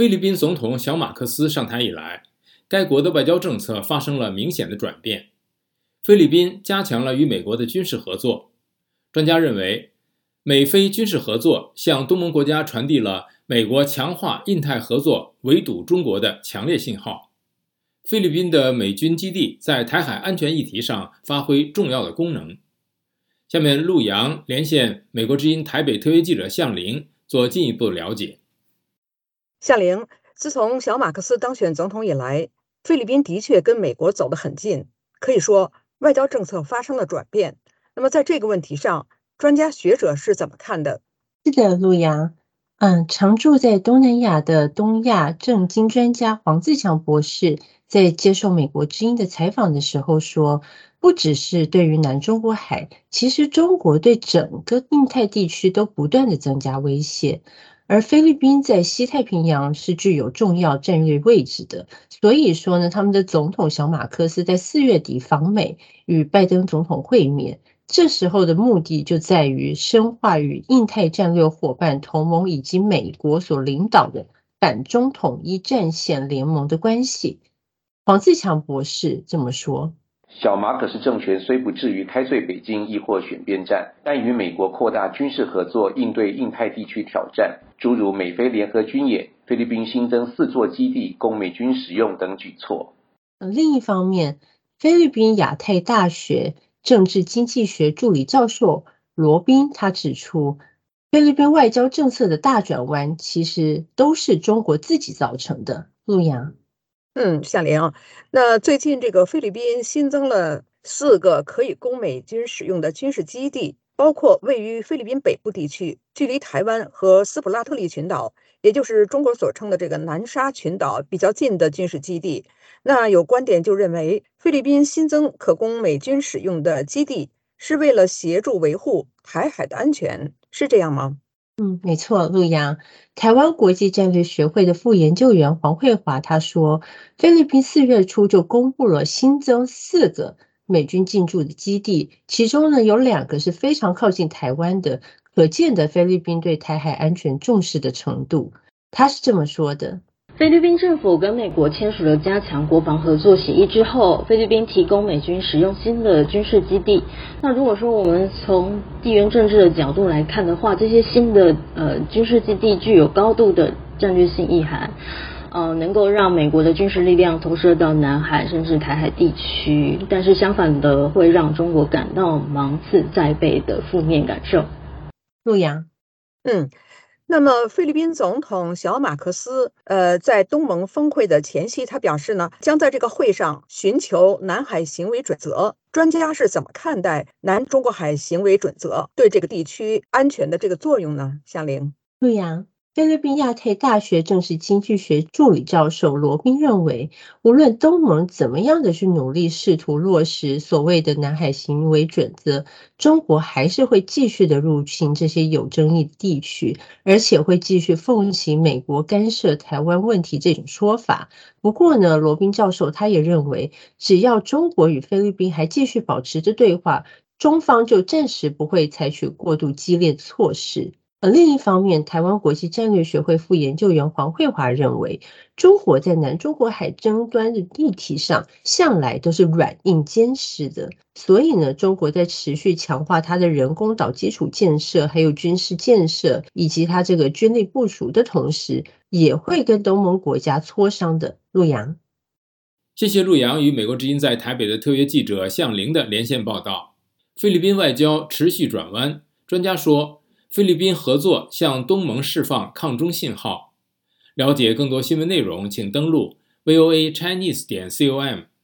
菲律宾总统小马克思上台以来，该国的外交政策发生了明显的转变。菲律宾加强了与美国的军事合作。专家认为，美菲军事合作向东盟国家传递了美国强化印太合作、围堵中国的强烈信号。菲律宾的美军基地在台海安全议题上发挥重要的功能。下面，陆洋连线美国之音台北特约记者向玲做进一步了解。夏玲，自从小马克思当选总统以来，菲律宾的确跟美国走得很近，可以说外交政策发生了转变。那么，在这个问题上，专家学者是怎么看的？是的，陆洋，嗯，常驻在东南亚的东亚政经专家黄自强博士在接受美国之音的采访的时候说。不只是对于南中国海，其实中国对整个印太地区都不断的增加威胁，而菲律宾在西太平洋是具有重要战略位置的。所以说呢，他们的总统小马克思在四月底访美，与拜登总统会面，这时候的目的就在于深化与印太战略伙伴同盟以及美国所领导的反中统一战线联盟的关系。黄自强博士这么说。小马可斯政权虽不至于开罪北京，亦或选边站，但与美国扩大军事合作，应对印太地区挑战，诸如美菲联合军演、菲律宾新增四座基地供美军使用等举措。另一方面，菲律宾亚太大学政治经济学助理教授罗宾他指出，菲律宾外交政策的大转弯，其实都是中国自己造成的。陆阳。嗯，夏玲，那最近这个菲律宾新增了四个可以供美军使用的军事基地，包括位于菲律宾北部地区，距离台湾和斯普拉特利群岛，也就是中国所称的这个南沙群岛比较近的军事基地。那有观点就认为，菲律宾新增可供美军使用的基地，是为了协助维护台海的安全，是这样吗？嗯，没错，陆洋，台湾国际战略学会的副研究员黄慧华他说，菲律宾四月初就公布了新增四个美军进驻的基地，其中呢有两个是非常靠近台湾的，可见的菲律宾对台海安全重视的程度。他是这么说的。菲律宾政府跟美国签署了加强国防合作协议之后，菲律宾提供美军使用新的军事基地。那如果说我们从地缘政治的角度来看的话，这些新的呃军事基地具有高度的战略性意涵，呃，能够让美国的军事力量投射到南海甚至台海地区。但是相反的，会让中国感到芒刺在背的负面感受。陆阳，嗯。那么，菲律宾总统小马克思，呃，在东盟峰会的前夕，他表示呢，将在这个会上寻求南海行为准则。专家是怎么看待南中国海行为准则对这个地区安全的这个作用呢？向玲，陆洋。菲律宾亚太大学政治经济学助理教授罗宾认为，无论东盟怎么样的去努力试图落实所谓的南海行为准则，中国还是会继续的入侵这些有争议的地区，而且会继续奉行美国干涉台湾问题这种说法。不过呢，罗宾教授他也认为，只要中国与菲律宾还继续保持着对话，中方就暂时不会采取过度激烈的措施。而另一方面，台湾国际战略学会副研究员黄慧华认为，中国在南中国海争端的议题上向来都是软硬兼施的，所以呢，中国在持续强化它的人工岛基础建设、还有军事建设以及它这个军力部署的同时，也会跟东盟国家磋商的。陆阳，谢谢陆阳与美国之音在台北的特约记者向玲的连线报道。菲律宾外交持续转弯，专家说。菲律宾合作向东盟释放抗中信号。了解更多新闻内容，请登录 voa chinese 点 com。